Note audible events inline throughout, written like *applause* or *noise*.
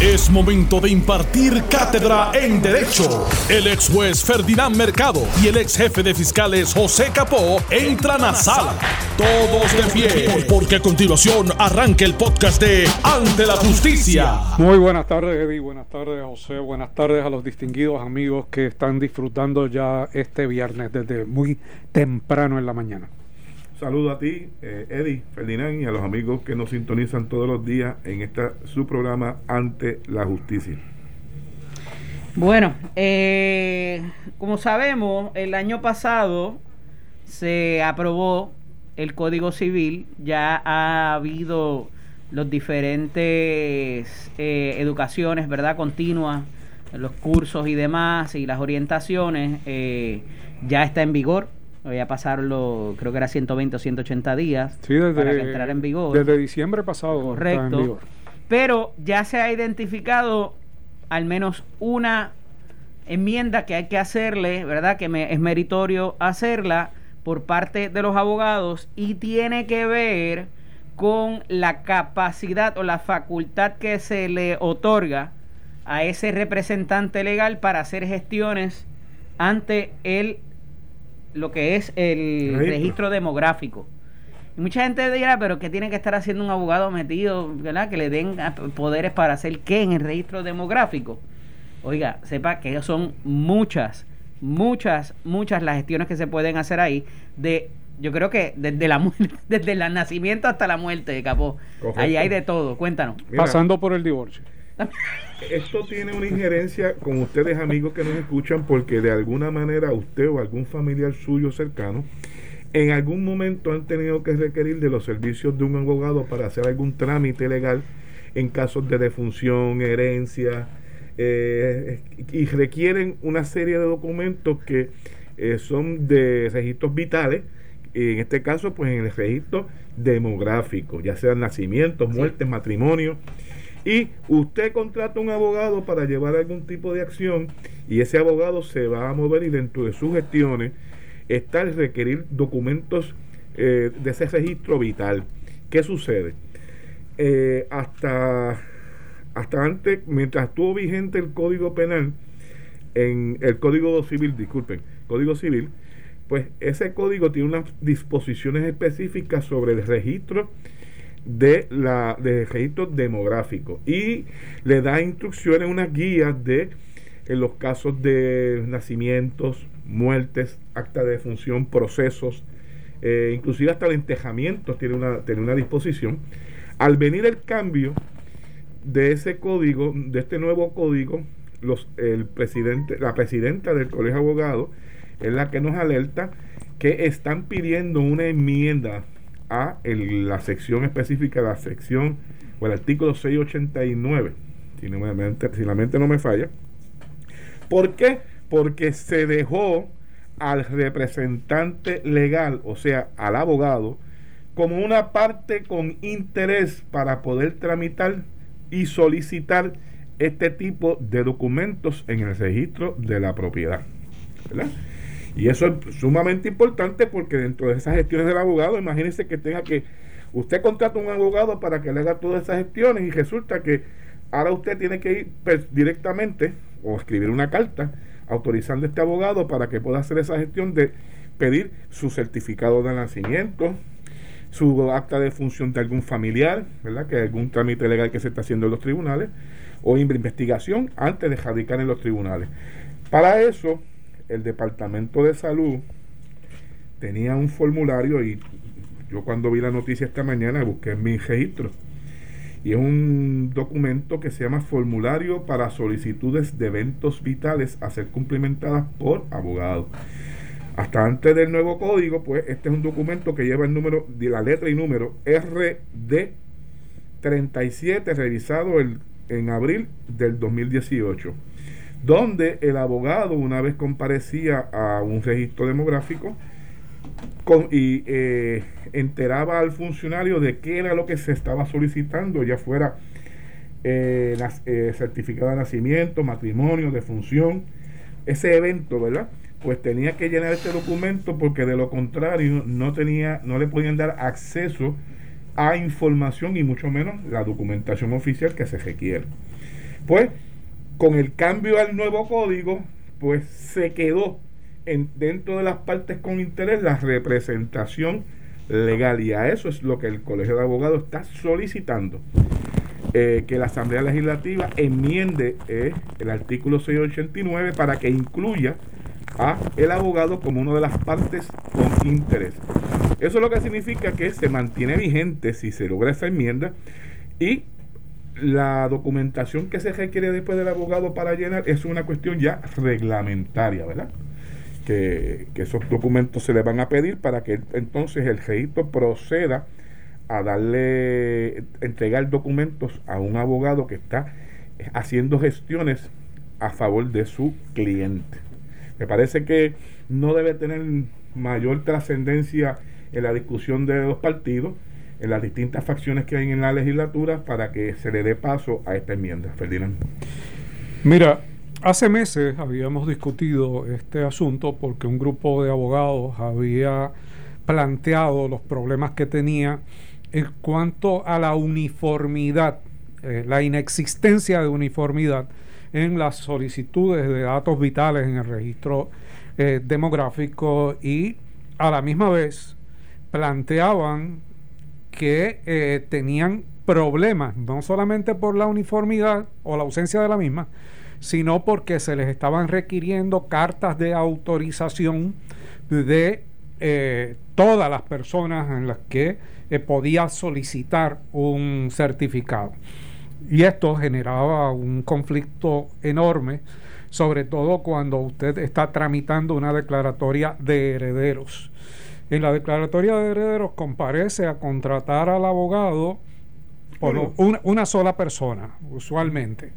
Es momento de impartir cátedra en Derecho. El ex juez Ferdinand Mercado y el ex jefe de fiscales José Capó entran a sala. Todos de pie, porque a continuación arranca el podcast de Ante la Justicia. Muy buenas tardes, Eddie. Buenas tardes, José. Buenas tardes a los distinguidos amigos que están disfrutando ya este viernes desde muy temprano en la mañana. Saludo a ti, eh, Eddie, Ferdinand, y a los amigos que nos sintonizan todos los días en esta su programa Ante la Justicia. Bueno, eh, como sabemos, el año pasado se aprobó el Código Civil, ya ha habido los diferentes eh, educaciones, ¿verdad? Continuas, los cursos y demás, y las orientaciones, eh, ya está en vigor Voy a pasarlo, creo que era 120 o 180 días para entrar en vigor. Desde diciembre pasado. Correcto. Pero ya se ha identificado al menos una enmienda que hay que hacerle, ¿verdad? Que me, es meritorio hacerla por parte de los abogados y tiene que ver con la capacidad o la facultad que se le otorga a ese representante legal para hacer gestiones ante el lo que es el registro, demográfico. Y mucha gente dirá, pero ¿qué tiene que estar haciendo un abogado metido, ¿verdad? Que le den poderes para hacer qué en el registro demográfico. Oiga, sepa que son muchas, muchas, muchas las gestiones que se pueden hacer ahí de yo creo que desde la *laughs* desde el nacimiento hasta la muerte de Capó. Ahí hay de todo, cuéntanos. Pasando por el divorcio. *laughs* Esto tiene una injerencia con ustedes amigos que nos escuchan porque de alguna manera usted o algún familiar suyo cercano en algún momento han tenido que requerir de los servicios de un abogado para hacer algún trámite legal en casos de defunción, herencia, eh, y requieren una serie de documentos que eh, son de registros vitales, en este caso pues en el registro demográfico, ya sean nacimientos, muertes, matrimonio y usted contrata un abogado para llevar algún tipo de acción y ese abogado se va a mover y dentro de sus gestiones está el requerir documentos eh, de ese registro vital. ¿Qué sucede? Eh, hasta, hasta antes, mientras estuvo vigente el Código Penal, en el Código Civil, disculpen, Código Civil, pues ese código tiene unas disposiciones específicas sobre el registro de la de registro demográfico y le da instrucciones, unas guías de en los casos de nacimientos, muertes, acta de defunción, procesos, eh, inclusive hasta el entejamiento tiene una, tiene una disposición. Al venir el cambio de ese código, de este nuevo código, los, el presidente, la presidenta del Colegio de Abogados es la que nos alerta que están pidiendo una enmienda a la sección específica, la sección o el artículo 689, si, no si la mente no me falla. ¿Por qué? Porque se dejó al representante legal, o sea, al abogado, como una parte con interés para poder tramitar y solicitar este tipo de documentos en el registro de la propiedad. ¿verdad? Y eso es sumamente importante porque dentro de esas gestiones del abogado, imagínense que tenga que, usted contrata un abogado para que le haga todas esas gestiones y resulta que ahora usted tiene que ir directamente o escribir una carta autorizando a este abogado para que pueda hacer esa gestión de pedir su certificado de nacimiento, su acta de función de algún familiar, ¿verdad? Que algún trámite legal que se está haciendo en los tribunales, o investigación antes de radicar en los tribunales. Para eso, el Departamento de Salud tenía un formulario y yo cuando vi la noticia esta mañana busqué en mi registro y es un documento que se llama Formulario para solicitudes de eventos vitales a ser cumplimentadas por abogados. Hasta antes del nuevo código, pues este es un documento que lleva el número, la letra y número RD 37, revisado el, en abril del 2018 donde el abogado una vez comparecía a un registro demográfico y eh, enteraba al funcionario de qué era lo que se estaba solicitando, ya fuera eh, eh, certificado de nacimiento, matrimonio, defunción, ese evento, ¿verdad? Pues tenía que llenar este documento porque de lo contrario no tenía, no le podían dar acceso a información y mucho menos la documentación oficial que se requiere. Pues con el cambio al nuevo código, pues se quedó en, dentro de las partes con interés la representación legal y a eso es lo que el Colegio de Abogados está solicitando. Eh, que la Asamblea Legislativa enmiende eh, el artículo 689 para que incluya a el abogado como una de las partes con interés. Eso es lo que significa que se mantiene vigente si se logra esa enmienda y la documentación que se requiere después del abogado para llenar es una cuestión ya reglamentaria, ¿verdad? Que, esos documentos se le van a pedir para que entonces el registro proceda a darle, entregar documentos a un abogado que está haciendo gestiones a favor de su cliente. Me parece que no debe tener mayor trascendencia en la discusión de los partidos, en las distintas facciones que hay en la legislatura, para que se le dé paso a esta enmienda. Ferdinand. Mira, hace meses habíamos discutido este asunto porque un grupo de abogados había planteado los problemas que tenía en cuanto a la uniformidad, eh, la inexistencia de uniformidad en las solicitudes de datos vitales en el registro eh, demográfico y a la misma vez planteaban que eh, tenían problemas, no solamente por la uniformidad o la ausencia de la misma, sino porque se les estaban requiriendo cartas de autorización de todas las personas en las que podía solicitar un certificado. Y esto generaba un conflicto enorme, sobre todo cuando usted está tramitando una declaratoria de herederos. En la declaratoria de herederos comparece a contratar al abogado por una, sola persona, usualmente.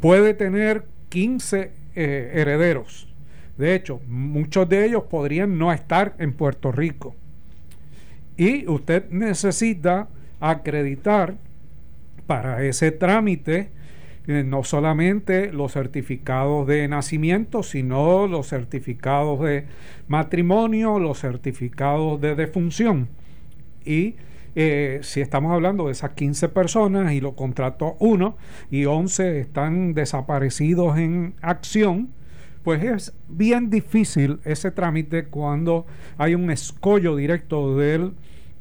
Puede tener 15 eh, herederos. De hecho, muchos de ellos podrían no estar en Puerto Rico. Y usted necesita acreditar para ese trámite no solamente los certificados de nacimiento, sino los certificados de matrimonio, los certificados de defunción. Y eh, si estamos hablando de esas 15 personas y lo contrató uno y 11 están desaparecidos en acción, pues es bien difícil ese trámite cuando hay un escollo directo del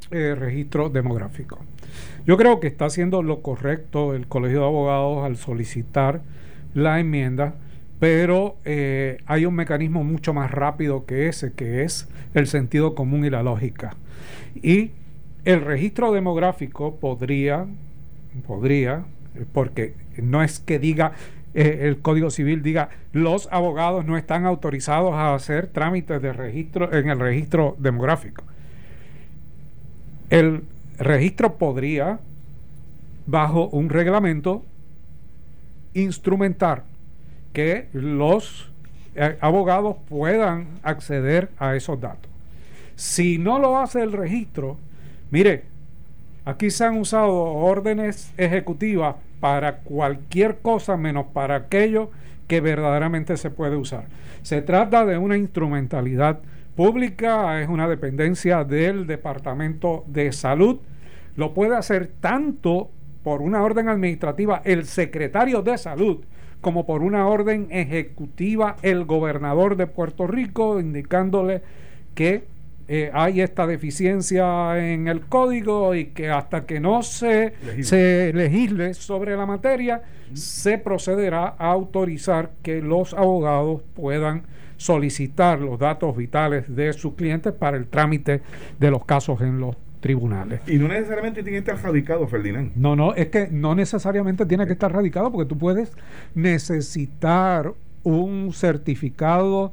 eh, registro demográfico. Yo creo que está haciendo lo correcto el Colegio de Abogados al solicitar la enmienda, pero eh, hay un mecanismo mucho más rápido que ese, que es el sentido común y la lógica. Y el registro demográfico podría, podría, porque no es que diga eh, el Código Civil diga los abogados no están autorizados a hacer trámites de registro en el registro demográfico. El registro podría, bajo un reglamento, instrumentar que los eh, abogados puedan acceder a esos datos. Si no lo hace el registro, mire, aquí se han usado órdenes ejecutivas para cualquier cosa menos para aquello que verdaderamente se puede usar. Se trata de una instrumentalidad pública, es una dependencia del Departamento de Salud. Lo puede hacer tanto por una orden administrativa el secretario de Salud como por una orden ejecutiva el gobernador de Puerto Rico indicándole que eh, hay esta deficiencia en el código y que hasta que no se se legisle sobre la materia, se procederá a autorizar que los abogados puedan solicitar los datos vitales de sus clientes para el trámite de los casos en los tribunales. Y no necesariamente tiene que estar radicado, Ferdinand. No, no, es que no necesariamente tiene que estar radicado porque tú puedes necesitar un certificado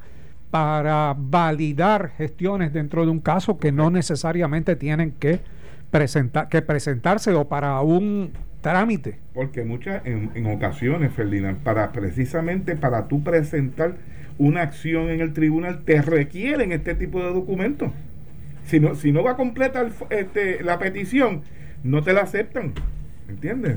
para validar gestiones dentro de un caso que no necesariamente tienen que presentar que presentarse o para un trámite. Porque muchas en, en ocasiones, Ferdinand, para precisamente para tú presentar una acción en el tribunal, te requieren este tipo de documentos. Si no, si no va a completar este, la petición, no te la aceptan. ¿Entiendes?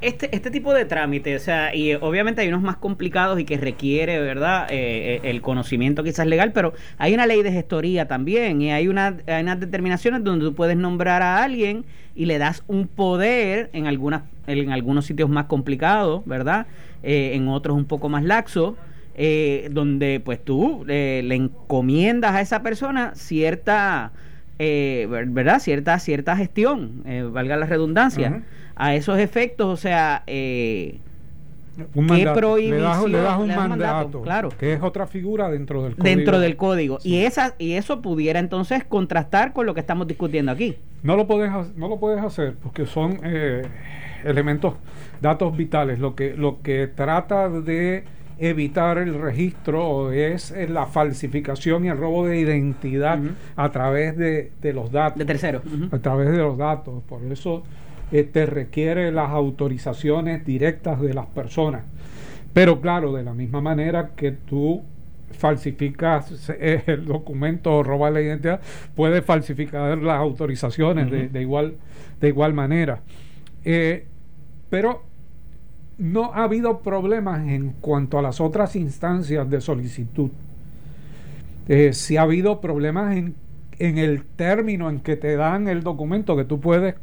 Este, este tipo de trámite, o sea, y obviamente hay unos más complicados y que requiere, ¿verdad?, eh, eh, el conocimiento quizás legal, pero hay una ley de gestoría también y hay, una, hay unas determinaciones donde tú puedes nombrar a alguien y le das un poder en, algunas, en algunos sitios más complicados, ¿verdad?, eh, en otros un poco más laxos. donde pues tú le encomiendas a esa persona cierta verdad cierta cierta gestión valga la redundancia a esos efectos, o sea, eh, un ¿qué prohibición? Le das, un, mandato, claro. que es otra figura dentro del código. Dentro del código. Y, esa, y eso pudiera entonces contrastar con lo que estamos discutiendo aquí. No lo puedes, no lo puedes hacer porque son eh, elementos, datos vitales. Lo que, lo que trata de evitar el registro es la falsificación y el robo de identidad a través de, los datos. De terceros. A través de los datos. Por eso te requiere las autorizaciones directas de las personas. Pero claro, de la misma manera que tú falsificas el documento o robas la identidad, puedes falsificar las autorizaciones de, igual, de igual manera. Eh, pero no ha habido problemas en cuanto a las otras instancias de solicitud. Eh, si ha habido problemas en, en el término en que te dan el documento que tú puedes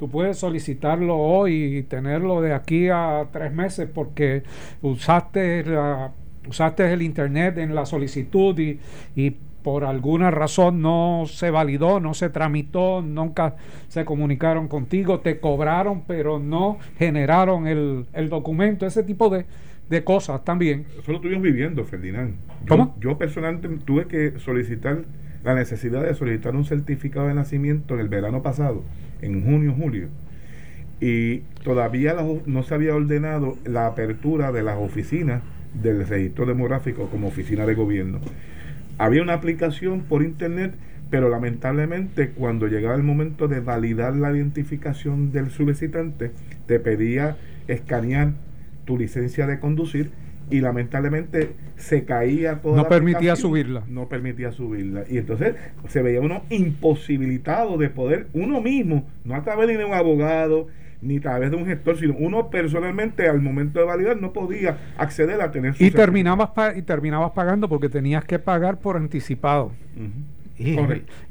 Tú puedes solicitarlo hoy y tenerlo de aquí a tres meses porque usaste, la, usaste el Internet en la solicitud y, y por alguna razón no se validó, no se tramitó, nunca se comunicaron contigo, te cobraron, pero no generaron el, el documento, ese tipo de, de cosas también. Eso lo estuvimos viviendo, Ferdinand. ¿Cómo? Yo personalmente tuve que solicitar la necesidad de solicitar un certificado de nacimiento en el verano pasado en junio, julio, y todavía no se había ordenado la apertura de las oficinas del registro demográfico como oficina de gobierno. Había una aplicación por internet, pero lamentablemente cuando llegaba el momento de validar la identificación del solicitante, te pedía escanear tu licencia de conducir y lamentablemente se caía toda no permitía subirla. No permitía subirla. Y entonces se veía uno imposibilitado de poder uno mismo no a través de un abogado ni a través de un gestor sino uno personalmente al momento de validar no podía acceder a tener su y terminabas y terminabas pagando porque tenías que pagar por anticipado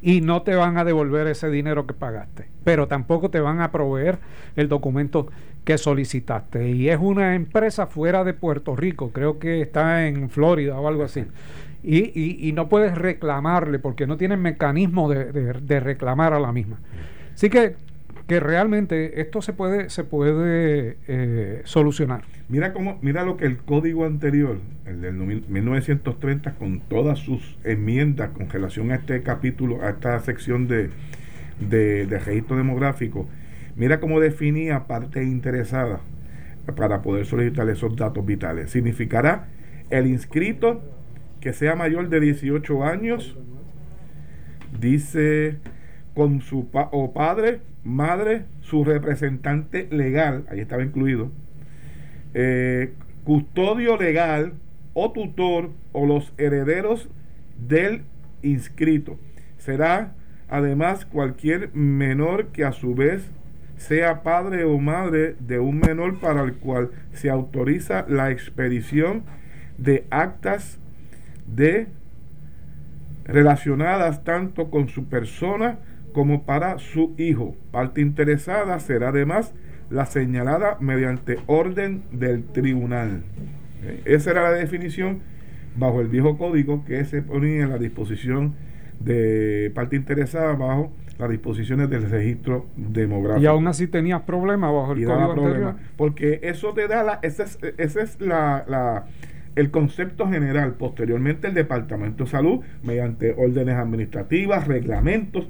y, no te van a devolver ese dinero que pagaste, pero tampoco te van a proveer el documento que solicitaste. Y es una empresa fuera de Puerto Rico, creo que está en Florida o algo así. Y, y, no puedes reclamarle porque no tienen mecanismo de, de reclamar a la misma. Así que que realmente esto se puede, se puede eh, solucionar. Mira cómo, mira lo que el código anterior, el del 1930, con todas sus enmiendas con relación a este capítulo, a esta sección de, de, registro demográfico, mira cómo definía parte interesada para poder solicitar esos datos vitales. Significará el inscrito que sea mayor de 18 años, dice con su o padre madre, su representante legal, ahí estaba incluido, eh, custodio legal o tutor o los herederos del inscrito. Será además cualquier menor que a su vez sea padre o madre de un menor para el cual se autoriza la expedición de actas de relacionadas tanto con su persona como para su hijo. Parte interesada será además la señalada mediante orden del tribunal. Eh, esa era la definición bajo el viejo código que se ponía en la disposición de parte interesada bajo las disposiciones del registro demográfico. Y aún así tenías problemas bajo el código anterior. Porque eso te da la, ese es, ese es la, la, el concepto general. Posteriormente el Departamento de Salud, mediante órdenes administrativas, reglamentos,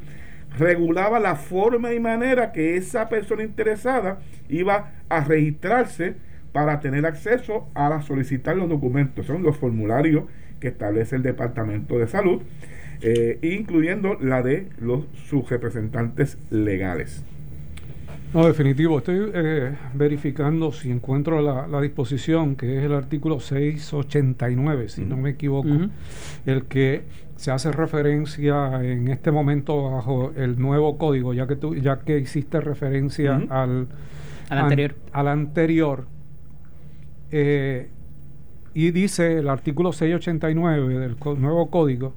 regulaba la forma y manera que esa persona interesada iba a registrarse para tener acceso a solicitar los documentos. Son los formularios que establece el Departamento de Salud, eh, incluyendo la de los sus representantes legales. No, definitivo. Estoy eh, verificando si encuentro la, disposición, que es el artículo 689, si no me equivoco, el que se hace referencia en este momento bajo el nuevo código, ya que tú, ya que hiciste referencia al, Al anterior. al anterior. Eh, y dice el artículo 689 del nuevo código,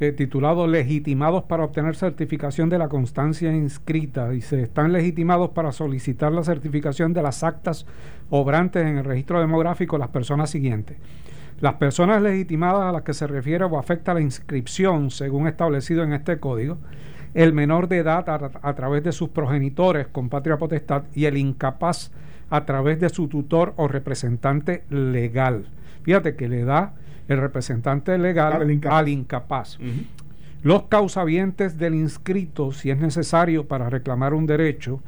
eh, titulado Legitimados para obtener certificación de la constancia inscrita. Dice, están legitimados para solicitar la certificación de las actas obrantes en el registro demográfico las personas siguientes. Las personas legitimadas a las que se refiere o afecta la inscripción, según establecido en este código, el menor de edad a, través de sus progenitores con patria potestad y el incapaz a través de su tutor o representante legal. Fíjate que le da el representante legal al incapaz. Los causavientes del inscrito, si es necesario para reclamar un derecho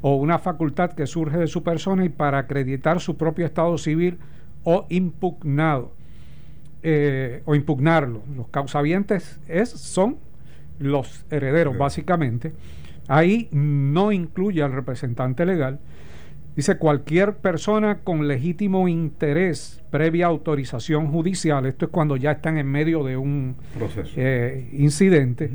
o una facultad que surge de su persona y para acreditar su propio estado civil o impugnado eh, o impugnarlo. Los causavientes es, son los herederos, básicamente. Ahí no incluye al representante legal. Dice cualquier persona con legítimo interés previa autorización judicial, esto es cuando ya están en medio de un proceso. eh, incidente,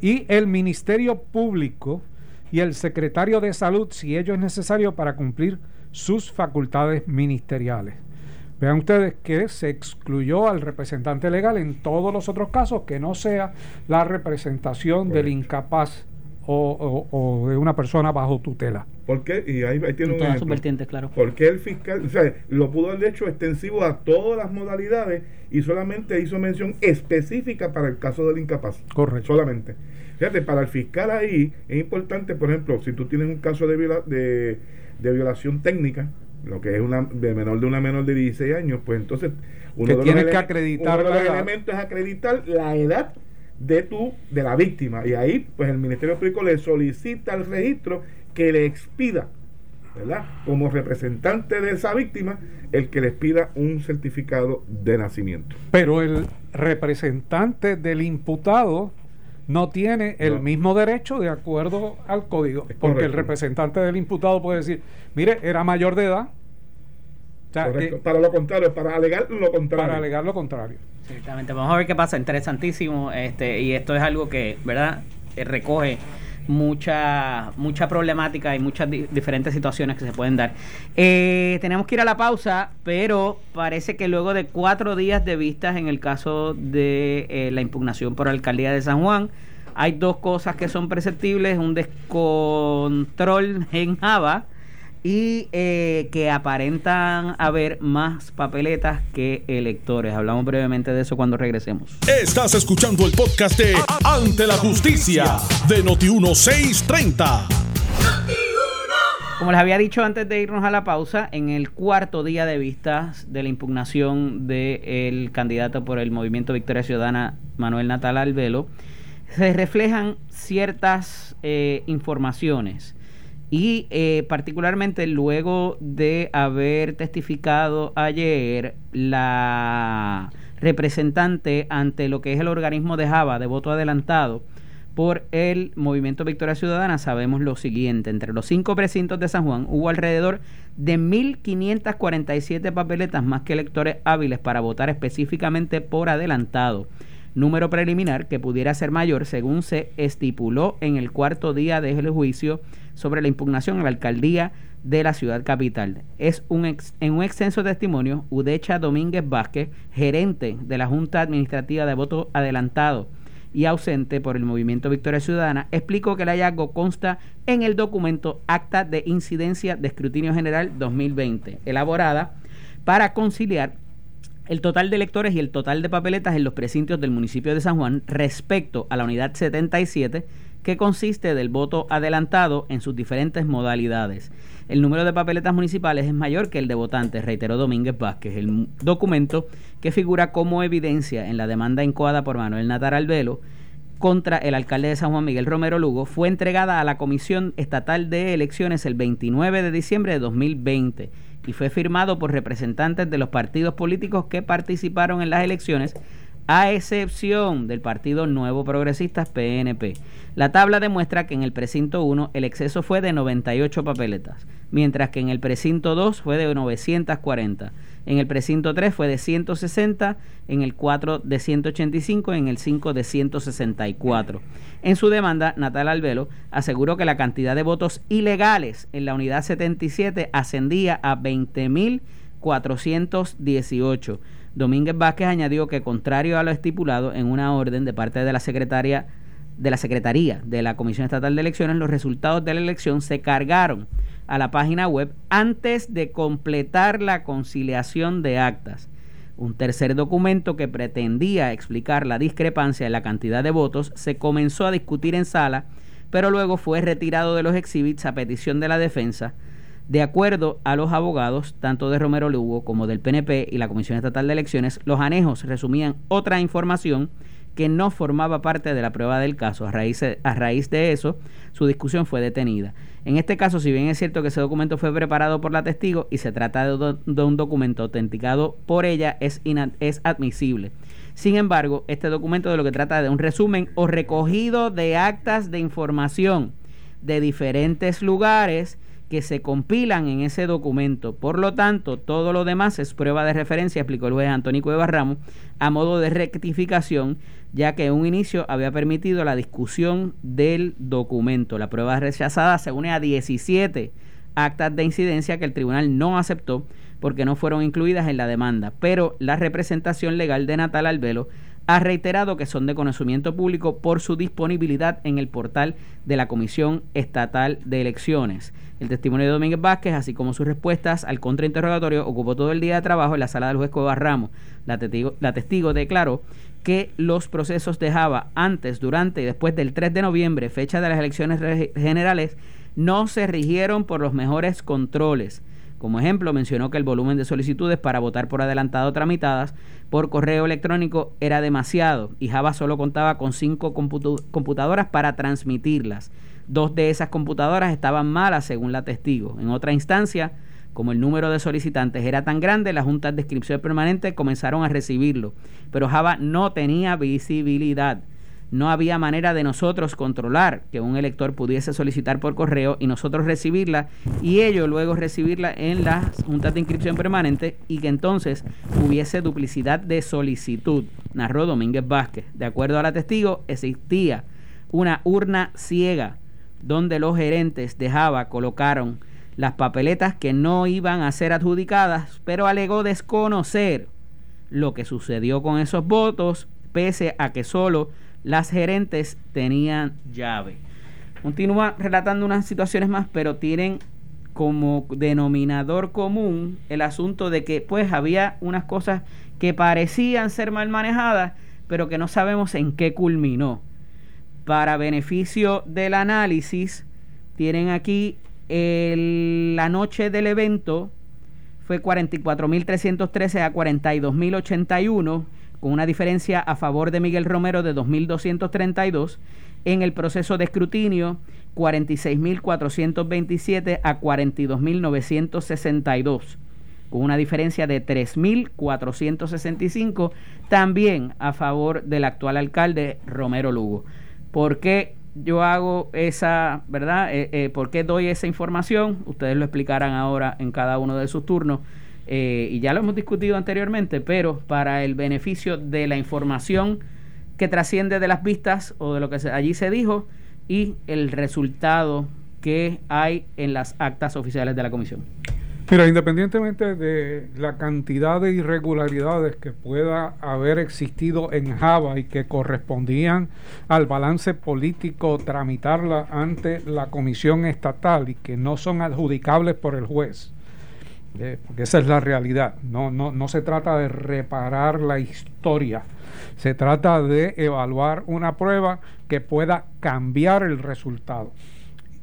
y el Ministerio Público y el Secretario de Salud, si ello es necesario para cumplir sus facultades ministeriales. Vean ustedes que se excluyó al representante legal en todos los otros casos que no sea la representación del incapaz o, de una persona bajo tutela. ¿Por qué? Y ahí, tiene un ejemplo. claro. Porque el fiscal, o sea, lo pudo haber hecho extensivo a todas las modalidades y solamente hizo mención específica para el caso del incapaz. Correcto. Solamente. Fíjate, para el fiscal ahí es importante, por ejemplo, si tú tienes un caso de, de, de violación técnica, lo que es una de menor de una menor de 16 años, pues entonces uno de los que acreditar uno de los elementos es acreditar la edad de tu de la víctima y ahí pues el Ministerio Público le solicita al registro que le expida ¿verdad? Como representante de esa víctima, el que les pida un certificado de nacimiento. Pero el representante del imputado no tiene el mismo derecho de acuerdo al código, porque el representante del imputado puede decir, mire, era mayor de edad. Para lo contrario, para alegar lo contrario. Para alegar lo contrario. Exactamente, vamos a ver qué pasa, interesantísimo, este, y esto es algo que, ¿verdad? Eh, recoge mucha mucha problemática y muchas diferentes situaciones que se pueden dar. Eh, tenemos que ir a la pausa, pero parece que luego de cuatro días de vistas en el caso de eh, la impugnación por la alcaldía de San Juan, hay dos cosas que son perceptibles, un descontrol en Java y eh, que aparentan haber más papeletas que electores. Hablamos brevemente de eso cuando regresemos. Estás escuchando el podcast de Ante la Justicia de Noti1630. Como les había dicho antes de irnos a la pausa, en el cuarto día de vistas de la impugnación del candidato por el Movimiento Victoria Ciudadana, Manuel Natal Albelo, se reflejan ciertas eh, informaciones y eh, particularmente luego de haber testificado ayer la representante ante lo que es el organismo de Java de voto adelantado por el Movimiento Victoria Ciudadana, sabemos lo siguiente, entre los cinco precintos de San Juan hubo alrededor de 1.547 papeletas más que electores hábiles para votar específicamente por adelantado. Número preliminar que pudiera ser mayor según se estipuló en el cuarto día del juicio sobre la impugnación a la alcaldía de la ciudad capital. Es un en un extenso testimonio, Udecha Domínguez Vázquez, gerente de la Junta Administrativa de Voto Adelantado y ausente por el Movimiento Victoria Ciudadana, explicó que el hallazgo consta en el documento Acta de Incidencia de Escrutinio General 2020, elaborada para conciliar el total de electores y el total de papeletas en los precintos del municipio de San Juan respecto a la unidad 77 que consiste del voto adelantado en sus diferentes modalidades. El número de papeletas municipales es mayor que el de votantes, reiteró Domínguez Vázquez. El documento que figura como evidencia en la demanda incoada por Manuel Natar Albelo contra el alcalde de San Juan Miguel Romero Lugo fue entregada a la Comisión Estatal de Elecciones el 29 de diciembre de 2020 y fue firmado por representantes de los partidos políticos que participaron en las elecciones a excepción del Partido Nuevo Progresistas PNP. La tabla demuestra que en el precinto 1 el exceso fue de 98 papeletas, mientras que en el precinto 2 fue de 940, en el precinto 3 fue de 160, en el 4 de 185, en el 5 de 164. En su demanda, Natal Albelo aseguró que la cantidad de votos ilegales en la unidad 77 ascendía a 20.418. Domínguez Vázquez añadió que contrario a lo estipulado en una orden de parte de la secretaria de la Secretaría de la Comisión Estatal de Elecciones, los resultados de la elección se cargaron a la página web antes de completar la conciliación de actas. Un tercer documento que pretendía explicar la discrepancia en la cantidad de votos se comenzó a discutir en sala, pero luego fue retirado de los exhibits a petición de la defensa. De acuerdo a los abogados, tanto de Romero Lugo como del PNP y la Comisión Estatal de Elecciones, los anejos resumían otra información que no formaba parte de la prueba del caso. A raíz, de eso, su discusión fue detenida. En este caso, si bien es cierto que ese documento fue preparado por la testigo y se trata de, un documento autenticado por ella, es, es admisible. Sin embargo, este documento de lo que trata de un resumen o recogido de actas de información de diferentes lugares que se compilan en ese documento. Por lo tanto, todo lo demás es prueba de referencia, explicó el juez Antónico de Ramos, a modo de rectificación, ya que en un inicio había permitido la discusión del documento. La prueba rechazada se une a 17 actas de incidencia que el tribunal no aceptó porque no fueron incluidas en la demanda, pero la representación legal de Natal Albelo ha reiterado que son de conocimiento público por su disponibilidad en el portal de la Comisión Estatal de Elecciones. El testimonio de Domínguez Vázquez, así como sus respuestas al contrainterrogatorio, ocupó todo el día de trabajo en la sala del juez Cuevas Ramos. La testigo, la testigo declaró que los procesos de Java antes, durante y después del 3 de noviembre, fecha de las elecciones generales, no se rigieron por los mejores controles. Como ejemplo, mencionó que el volumen de solicitudes para votar por adelantado tramitadas por correo electrónico era demasiado y Java solo contaba con cinco computadoras para transmitirlas. Dos de esas computadoras estaban malas según la testigo. En otra instancia, como el número de solicitantes era tan grande, las juntas de inscripción permanente comenzaron a recibirlo, pero Java no tenía visibilidad. No había manera de nosotros controlar que un elector pudiese solicitar por correo y nosotros recibirla y ellos luego recibirla en las juntas de inscripción permanente y que entonces hubiese duplicidad de solicitud, narró Domínguez Vázquez. De acuerdo a la testigo, existía una urna ciega donde los gerentes de Java colocaron las papeletas que no iban a ser adjudicadas, pero alegó desconocer lo que sucedió con esos votos, pese a que solo las gerentes tenían llave. Continúa relatando unas situaciones más, pero tienen como denominador común el asunto de que pues había unas cosas que parecían ser mal manejadas, pero que no sabemos en qué culminó. Para beneficio del análisis, tienen aquí la noche del evento fue 44.313 a 42.081, con una diferencia a favor de Miguel Romero de 2.232. En el proceso de escrutinio, 46.427 a 42.962, con una diferencia de 3.465, también a favor del actual alcalde Romero Lugo. ¿Por qué yo hago esa, ¿verdad? Eh, eh, ¿Por qué doy esa información? Ustedes lo explicarán ahora en cada uno de sus turnos. Eh, y ya lo hemos discutido anteriormente, pero para el beneficio de la información que trasciende de las vistas o de lo que allí se dijo y el resultado que hay en las actas oficiales de la comisión. Mira, independientemente de la cantidad de irregularidades que pueda haber existido en Java y que correspondían al balance político tramitarla ante la comisión estatal y que no son adjudicables por el juez, eh, porque esa es la realidad, no, no, no se trata de reparar la historia, se trata de evaluar una prueba que pueda cambiar el resultado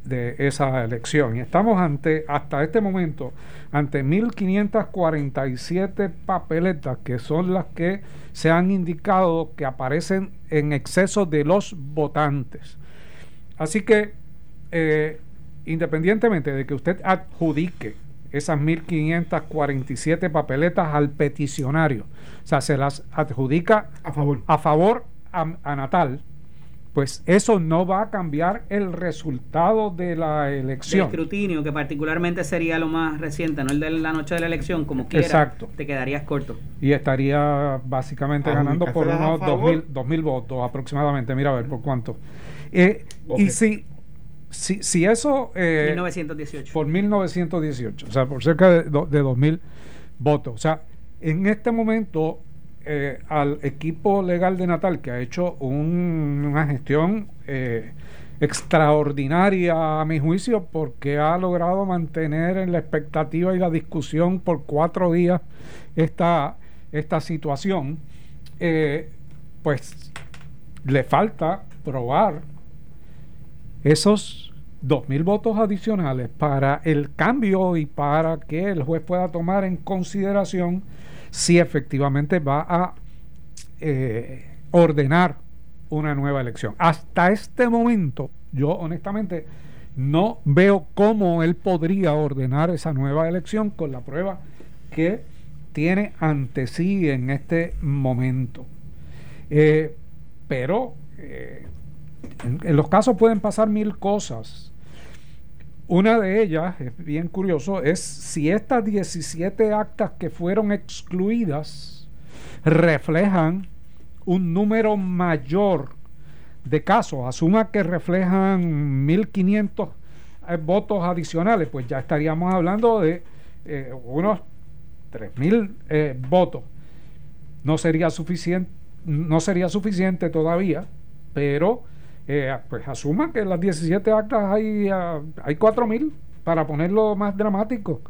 de esa elección. Y estamos ante, hasta este momento, ante 1.547 papeletas que son las que se han indicado que aparecen en exceso de los votantes. Así que, eh, independientemente de que usted adjudique esas 1.547 papeletas al peticionario. O sea, se las adjudica a favor, a, favor a, Natal. Pues eso no va a cambiar el resultado de la elección. El escrutinio, que particularmente sería lo más reciente, no el de la noche de la elección, como quiera, Exacto. te quedarías corto. Y estaría básicamente ganando por unos 2.000 votos aproximadamente. Mira a ver por cuánto. Eh, Y si si, si eso... Eh, 1918. Por 1918, o sea, por cerca de, de 2.000 votos. O sea, en este momento eh, al equipo legal de Natal, que ha hecho una gestión eh, extraordinaria a mi juicio, porque ha logrado mantener en la expectativa y la discusión por cuatro días esta, esta situación, eh, pues le falta probar esos dos mil votos adicionales para el cambio y para que el juez pueda tomar en consideración si efectivamente va a eh, ordenar una nueva elección. Hasta este momento, yo honestamente no veo cómo él podría ordenar esa nueva elección con la prueba que tiene ante sí en este momento. Eh, pero eh, en, los casos pueden pasar mil cosas. Una de ellas, es bien curioso, es si estas 17 actas que fueron excluidas reflejan un número mayor de casos, asuma que reflejan 1.500 eh, votos adicionales, pues ya estaríamos hablando de eh, unos 3.000 eh, votos. No sería suficiente, no sería suficiente todavía, pero eh, pues asuman que en las 17 actas hay, uh, hay 4.000, para ponerlo más dramático.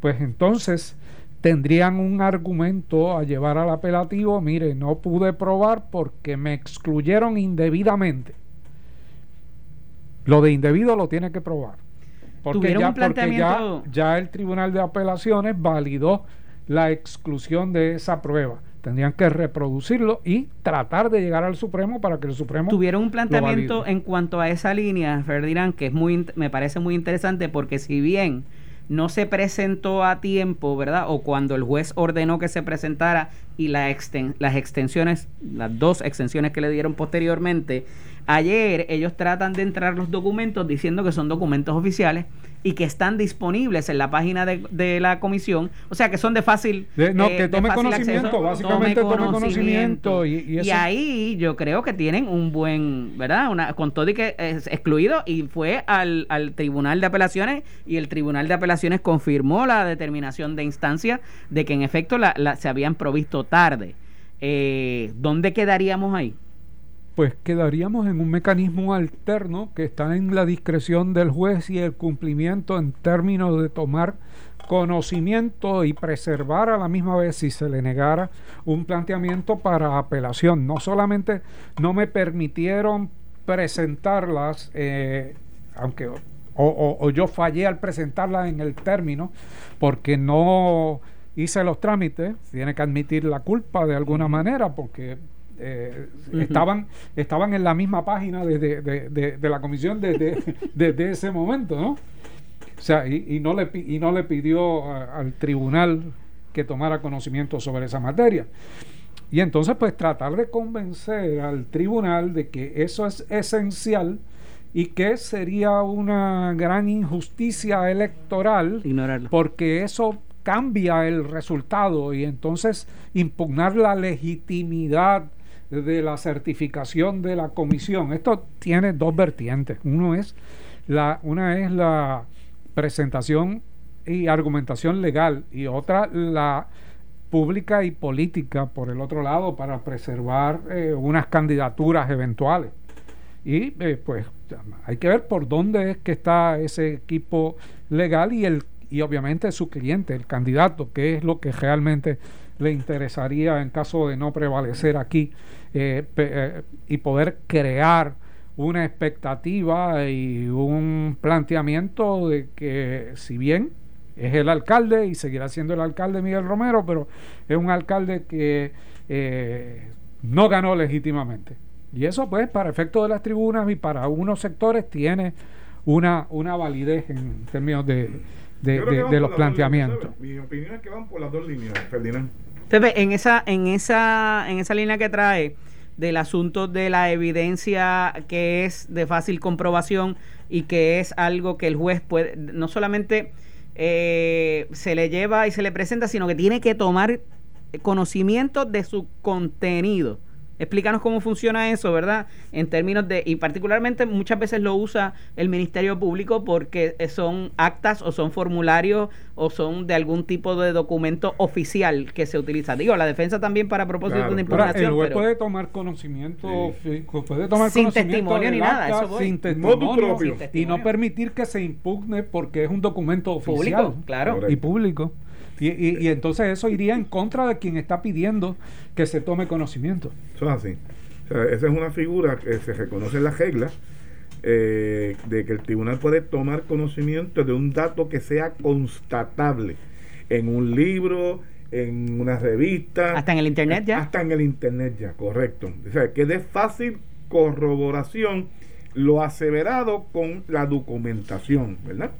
Pues entonces tendrían un argumento a llevar al apelativo, mire, no pude probar porque me excluyeron indebidamente. Lo de indebido lo tiene que probar. Porque, ya, porque ya, ya el Tribunal de Apelaciones validó la exclusión de esa prueba tendrían que reproducirlo y tratar de llegar al Supremo para que el Supremo tuvieron un planteamiento en cuanto a esa línea Ferdinand que es muy me parece muy interesante porque si bien no se presentó a tiempo, ¿verdad? O cuando el juez ordenó que se presentara y la las extensiones, las dos extensiones que le dieron posteriormente, ayer ellos tratan de entrar los documentos diciendo que son documentos oficiales y que están disponibles en la página de, la comisión, o sea que son de fácil no, eh, que tome conocimiento, básicamente tome conocimiento, y, ahí yo creo que tienen un buen, ¿verdad? Una, con todo y que es excluido y fue al, al Tribunal de Apelaciones y el Tribunal de Apelaciones confirmó la determinación de instancia de que en efecto la, se habían provisto tarde. Eh, ¿Dónde quedaríamos ahí? Pues quedaríamos en un mecanismo alterno que está en la discreción del juez y el cumplimiento en términos de tomar conocimiento y preservar a la misma vez si se le negara un planteamiento para apelación. No solamente no me permitieron presentarlas, eh, aunque o, yo fallé al presentarlas en el término, porque no hice los trámites, tiene que admitir la culpa de alguna manera, porque eh, estaban, estaban en la misma página de, de, la comisión desde, *laughs* ese momento, ¿no? O sea, y, no, le, y no le pidió al tribunal que tomara conocimiento sobre esa materia. Y entonces, pues tratar de convencer al tribunal de que eso es esencial y que sería una gran injusticia electoral porque eso cambia el resultado y entonces impugnar la legitimidad de la certificación de la comisión. Esto tiene dos vertientes. Uno es la, una es la presentación y argumentación legal y otra la pública y política por el otro lado para preservar eh, unas candidaturas eventuales. Y eh, pues hay que ver por dónde es que está ese equipo legal y el y obviamente su cliente, el candidato, que es lo que realmente le interesaría en caso de no prevalecer aquí eh, eh, y poder crear una expectativa y un planteamiento de que si bien es el alcalde y seguirá siendo el alcalde Miguel Romero, pero es un alcalde que eh, no ganó legítimamente. Y eso pues para efecto de las tribunas y para unos sectores tiene una, una validez en términos de, de, los planteamientos. Mi opinión es que van por las dos líneas, Ferdinand. Pepe, en esa, en esa, en esa línea que trae del asunto de la evidencia que es de fácil comprobación y que es algo que el juez puede, no solamente eh, se le lleva y se le presenta, sino que tiene que tomar conocimiento de su contenido. Explícanos cómo funciona eso, ¿verdad? En términos de, y particularmente muchas veces lo usa el Ministerio Público porque son actas o son formularios o son de algún tipo de documento oficial que se utiliza. Digo, la defensa también para propósito de impugnación. El juez puede tomar conocimiento, puede tomar sin testimonio ni nada, sin testimonio y no permitir que se impugne porque es un documento oficial público, claro. y público. Y, entonces eso iría en contra de quien está pidiendo que se tome conocimiento. Eso es así. esa es una figura que se reconoce en las reglas eh, de que el tribunal puede tomar conocimiento de un dato que sea constatable en un libro, en una revista. Hasta en el Internet ya. Hasta en el Internet ya, correcto. O sea, que de fácil corroboración lo aseverado con la documentación, ¿verdad?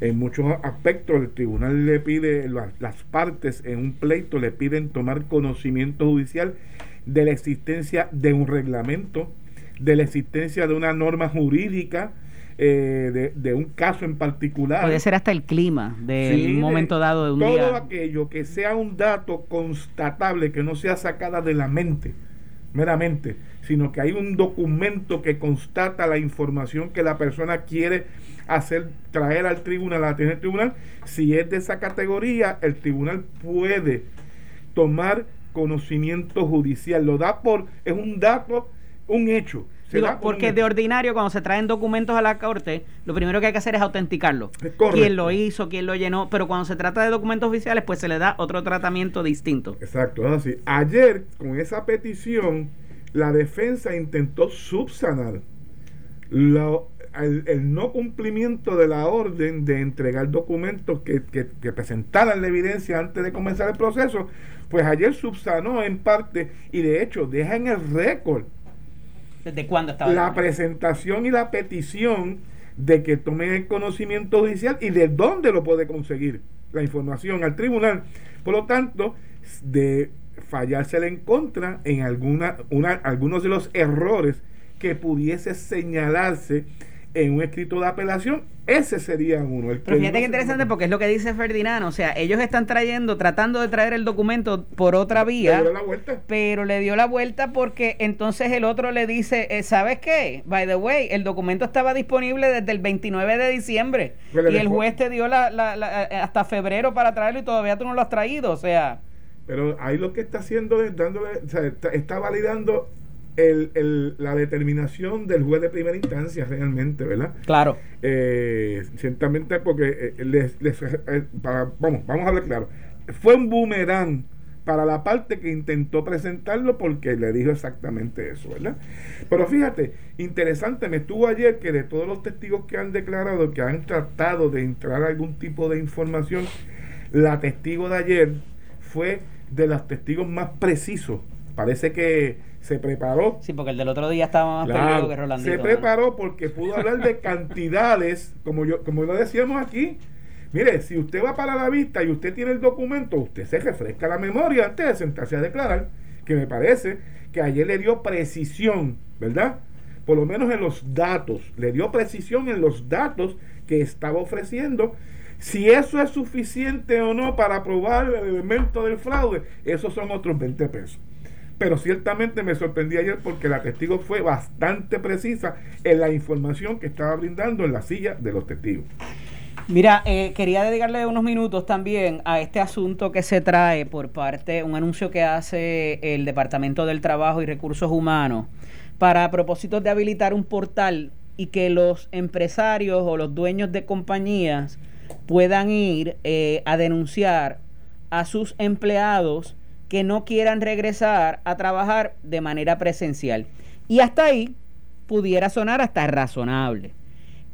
En muchos aspectos el tribunal le pide, las partes en un pleito le piden tomar conocimiento judicial de la existencia de un reglamento, de la existencia de una norma jurídica, eh, de, un caso en particular. Puede ser hasta el clima de un momento dado de un todo día. Todo aquello que sea un dato constatable, que no sea sacada de la mente, meramente, sino que hay un documento que constata la información que la persona quiere hacer, traer al tribunal, a tener tribunal, si es de esa categoría, el tribunal puede tomar conocimiento judicial. Lo da por, es un dato, un hecho. porque de ordinario cuando se traen documentos a la corte, lo primero que hay que hacer es autenticarlo. quién lo hizo, quién lo llenó, pero cuando se trata de documentos oficiales, pues se le da otro tratamiento distinto. Exacto, así. Ayer, con esa petición, la defensa intentó subsanar el, no cumplimiento de la orden de entregar documentos que, que, presentaran la evidencia antes de comenzar el proceso, pues ayer subsanó en parte y de hecho deja en el récord ¿Desde cuándo estaba? La presentación y la petición de que tome el conocimiento judicial y de dónde lo puede conseguir la información al tribunal. Por lo tanto, de fallársele en contra en alguna, una, algunos de los errores que pudiese señalarse en un escrito de apelación, ese sería uno. El Pero fíjate que interesante porque es lo que dice Ferdinand, o sea, ellos están trayendo, tratando de traer el documento por otra vía, pero le dio la vuelta porque entonces el otro le dice, eh, ¿sabes qué? By the way, el documento estaba disponible desde el 29 de diciembre y el juez te dio la, eh, hasta febrero para traerlo y todavía tú no lo has traído, o sea... Pero ahí lo que está haciendo es dándole, o sea, está validando el, la determinación del juez de primera instancia realmente, ¿verdad? Claro. Eh, ciertamente porque eh, les, eh, vamos, vamos a hablar claro. Fue un boomerang para la parte que intentó presentarlo porque le dijo exactamente eso, ¿verdad? Pero fíjate, interesante, me estuvo ayer que de todos los testigos que han declarado que han tratado de entrar algún tipo de información, la testigo de ayer fue de los testigos más precisos. Parece que se preparó. Sí, porque el del otro día estaba más claro, que Rolandito. Se preparó porque pudo hablar de cantidades, como yo como lo decíamos aquí. Mire, si usted va para la vista y usted tiene el documento, usted se refresca la memoria antes de sentarse a declarar, que me parece que ayer le dio precisión, ¿verdad? Por lo menos en los datos, le dio precisión en los datos que estaba ofreciendo. Si eso es suficiente o no para probar el elemento del fraude, esos son otros 20 pesos pero ciertamente me sorprendí ayer porque la testigo fue bastante precisa en la información que estaba brindando en la silla de los testigos. Mira, eh, quería dedicarle unos minutos también a este asunto que se trae por parte, un anuncio que hace el Departamento del Trabajo y Recursos Humanos para propósitos de habilitar un portal y que los empresarios o los dueños de compañías puedan ir eh, a denunciar a sus empleados que no quieran regresar a trabajar de manera presencial. Y hasta ahí pudiera sonar hasta razonable.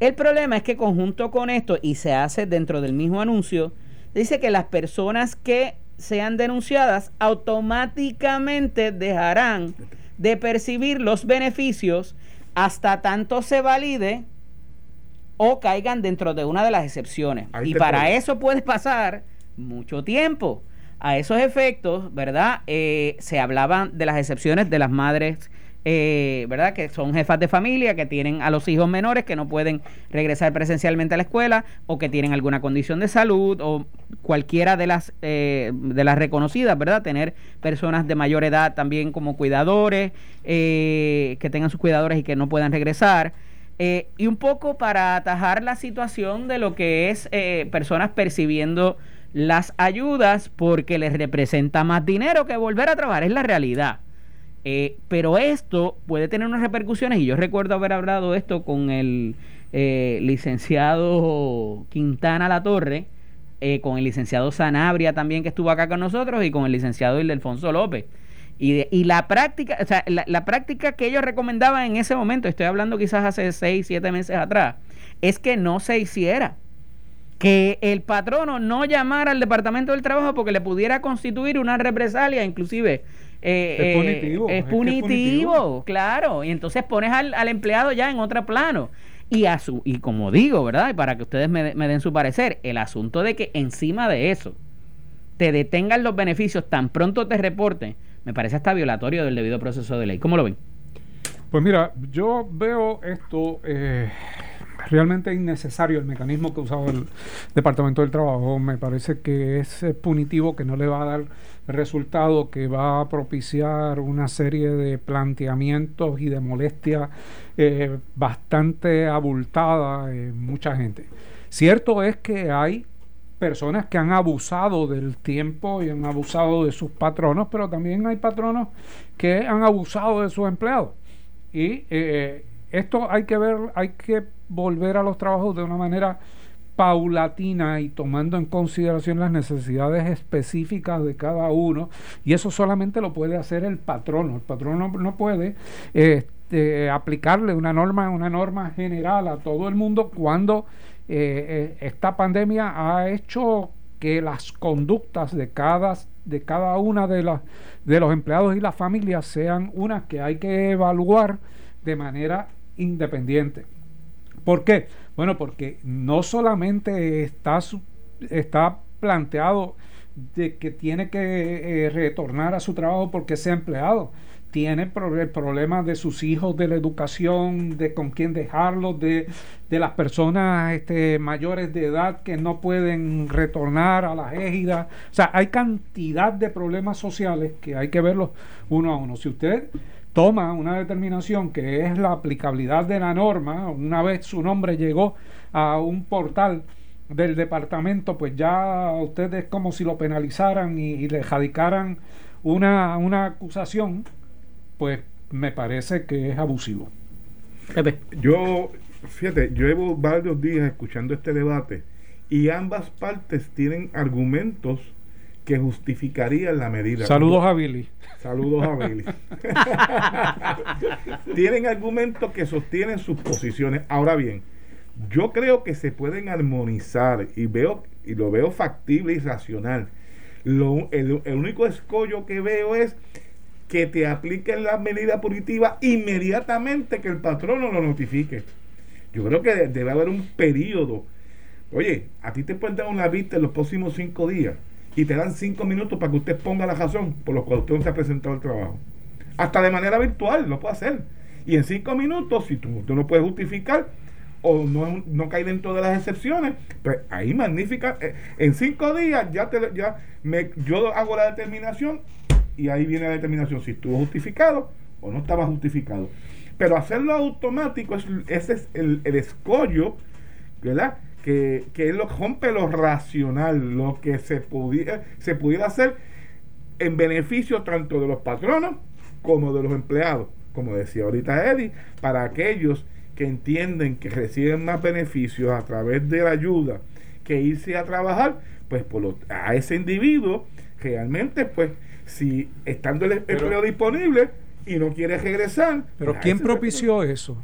El problema es que conjunto con esto, y se hace dentro del mismo anuncio, dice que las personas que sean denunciadas automáticamente dejarán de percibir los beneficios hasta tanto se valide o caigan dentro de una de las excepciones. y para eso puede pasar mucho tiempo. A esos efectos, ¿verdad? Eh, se hablaban de las excepciones de las madres eh, ¿verdad? Que son jefas de familia, que tienen a los hijos menores que no pueden regresar presencialmente a la escuela o que tienen alguna condición de salud o cualquiera de las, eh, de las reconocidas, ¿verdad? Tener personas de mayor edad también como cuidadores, eh, que tengan sus cuidadores y que no puedan regresar. Y un poco para atajar la situación de lo que es personas percibiendo las ayudas porque les representa más dinero que volver a trabajar, es la realidad. Eh, pero esto puede tener unas repercusiones, y yo recuerdo haber hablado esto con el eh, licenciado Quintana La Torre, eh, con el licenciado Sanabria también que estuvo acá con nosotros, y con el licenciado Ildefonso López. Y, y la práctica, o sea, la, la, práctica que ellos recomendaban en ese momento, estoy hablando quizás hace seis, siete meses atrás, es que no se hiciera. Que el patrono no llamara al Departamento del Trabajo porque le pudiera constituir una represalia, inclusive eh, es punitivo. Es, punitivo, claro. Y entonces pones al, empleado ya en otro plano. Y, a su, y como digo, ¿verdad? Para que ustedes me, den su parecer, el asunto de que encima de eso te detengan los beneficios tan pronto te reporten, me parece hasta violatorio del debido proceso de ley. ¿Cómo lo ven? Pues mira, yo veo esto eh, realmente innecesario el mecanismo que usaba el Departamento del Trabajo. Me parece que es punitivo, que no le va a dar resultado, que va a propiciar una serie de planteamientos y de molestias eh, bastante abultada en mucha gente. Cierto es que hay personas que han abusado del tiempo y han abusado de sus patronos, pero también hay patronos que han abusado de sus empleados. Y eh, esto hay que ver, hay que volver a los trabajos de una manera paulatina y tomando en consideración las necesidades específicas de cada uno y eso solamente lo puede hacer el patrono el patrono no, puede este, aplicarle una norma una norma general a todo el mundo cuando eh, eh, esta pandemia ha hecho que las conductas de cada de cada una de las de los empleados y las familias sean unas que hay que evaluar de manera independiente ¿Por qué? Bueno, porque no solamente está, está planteado de que tiene que eh, retornar a su trabajo porque sea empleado. Tiene el problema de sus hijos, de la educación, de con quién dejarlos, de, de las personas este, mayores de edad que no pueden retornar a las égidas. O sea, hay cantidad de problemas sociales que hay que verlos uno a uno. Si usted toma una determinación que es la aplicabilidad de la norma, una vez su nombre llegó a un portal del departamento, pues ya ustedes como si lo penalizaran y, le jadicaran una, una acusación, pues me parece que es abusivo. Yo, fíjate, yo llevo varios días escuchando este debate y ambas partes tienen argumentos que justificarían la medida. Saludos a Billy. Saludos a Billy. *laughs* Tienen argumentos que sostienen sus posiciones. Ahora bien, yo creo que se pueden armonizar y veo y lo veo factible y racional. Lo, el, único escollo que veo es que te apliquen la medida punitiva inmediatamente que el patrono lo notifique. Yo creo que debe haber un periodo. Oye, a ti te pueden dar una vista en los próximos cinco días y te dan cinco minutos para que usted ponga la razón por lo cual usted no se ha presentado al trabajo. Hasta de manera virtual lo puede hacer. Y en cinco minutos, si tú, no puedes justificar o no, no cae dentro de las excepciones, pues ahí magnífica. Eh, en cinco días ya, te, ya me, yo hago la determinación y ahí viene la determinación si estuvo justificado o no estaba justificado. Pero hacerlo automático, es, ese es el, el escollo, ¿verdad? que, que lo rompe lo racional, lo que se pudiera, se pudiera hacer en beneficio tanto de los patronos como de los empleados. Como decía ahorita Eddie, para aquellos que entienden que reciben más beneficios a través de la ayuda que irse a trabajar, pues por a ese individuo realmente, pues si estando el empleo disponible y no quiere regresar. Pero pues, ¿quién propició eso?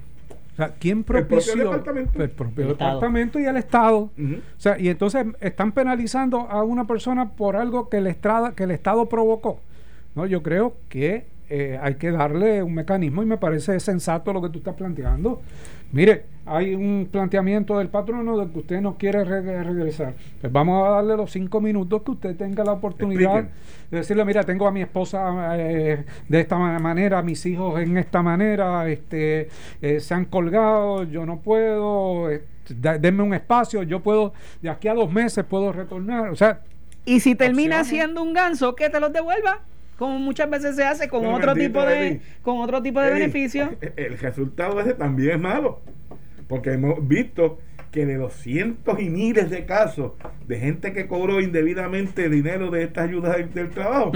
O sea, ¿quién propició? El departamento. El propio departamento y el Estado. O sea, y entonces están penalizando a una persona por algo que el, estrada, que el Estado provocó. No, yo creo que eh, hay que darle un mecanismo y me parece sensato lo que tú estás planteando. Mire, hay un planteamiento del patrono de que usted no quiere regresar. Pues vamos a darle los cinco minutos que usted tenga la oportunidad de decirle, mira, tengo a mi esposa eh, de esta manera, a mis hijos en esta manera, este, eh, se han colgado, yo no puedo, este, denme un espacio, yo puedo, de aquí a dos meses puedo retornar. O sea, y si termina siendo un ganso, que te los devuelva como muchas veces se hace con otro tipo de con otro tipo de beneficio. El resultado ese también es malo. Porque hemos visto que de los cientos y miles de casos de gente que cobró indebidamente dinero de estas ayudas del, trabajo,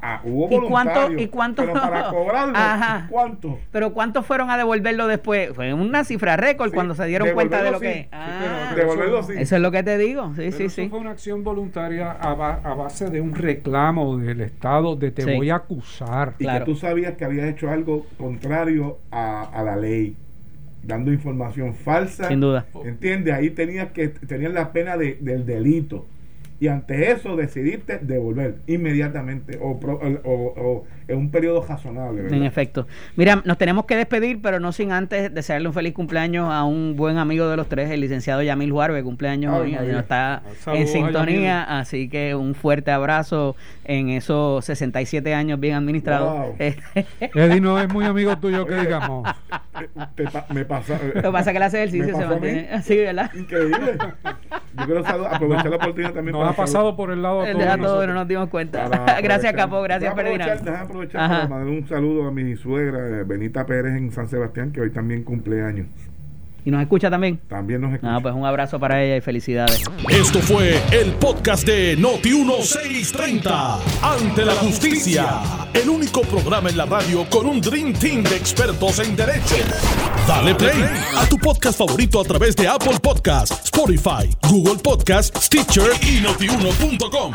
ah, hubo ¿Y cuánto, ¿Y cuánto? Pero para *laughs* cobrarlo, ¿cuánto? Pero ¿cuántos fueron a devolverlo después? Fue una cifra récord cuando se dieron cuenta de lo que... Ah, devolverlo sí. Eso es lo que te digo, sí, sí, sí. fue una acción voluntaria a, base de un reclamo del Estado de te voy a acusar. Y que tú sabías que habías hecho algo contrario a, a la ley dando información falsa. Sin duda. ¿Entiendes? Ahí tenías que tenías la pena de, del delito. Y ante eso decidiste devolver inmediatamente o, o en un periodo razonable. En efecto. Mira, nos tenemos que despedir, pero no sin antes desearle un feliz cumpleaños a un buen amigo de los tres, el licenciado Yamil Juárez, cumpleaños hoy, está en sintonía, así que un fuerte abrazo en esos 67 años bien administrados. *laughs* Eddie no es muy amigo tuyo que digamos. me pasa. Lo que pasa es que él hace ejercicio se mantiene *laughs* así, ¿verdad? Increíble. Yo quiero aprovechar la oportunidad también. Nos ha pasado por el lado de todo, no nos dimos cuenta. *laughs* gracias, Capo. Gracias, Ferdinand aprovechar mandar un saludo a mi suegra, Benita Pérez en San Sebastián, que hoy también cumple años. ¿Y nos escucha también? También nos escucha. Ah, pues un abrazo para ella y felicidades. Esto fue el podcast de Noti1630. Ante la justicia. El único programa en la radio con un Dream Team de expertos en derecho. Dale play a tu podcast favorito a través de Apple Podcasts, Spotify, Google Podcasts, Stitcher y notiuno.com.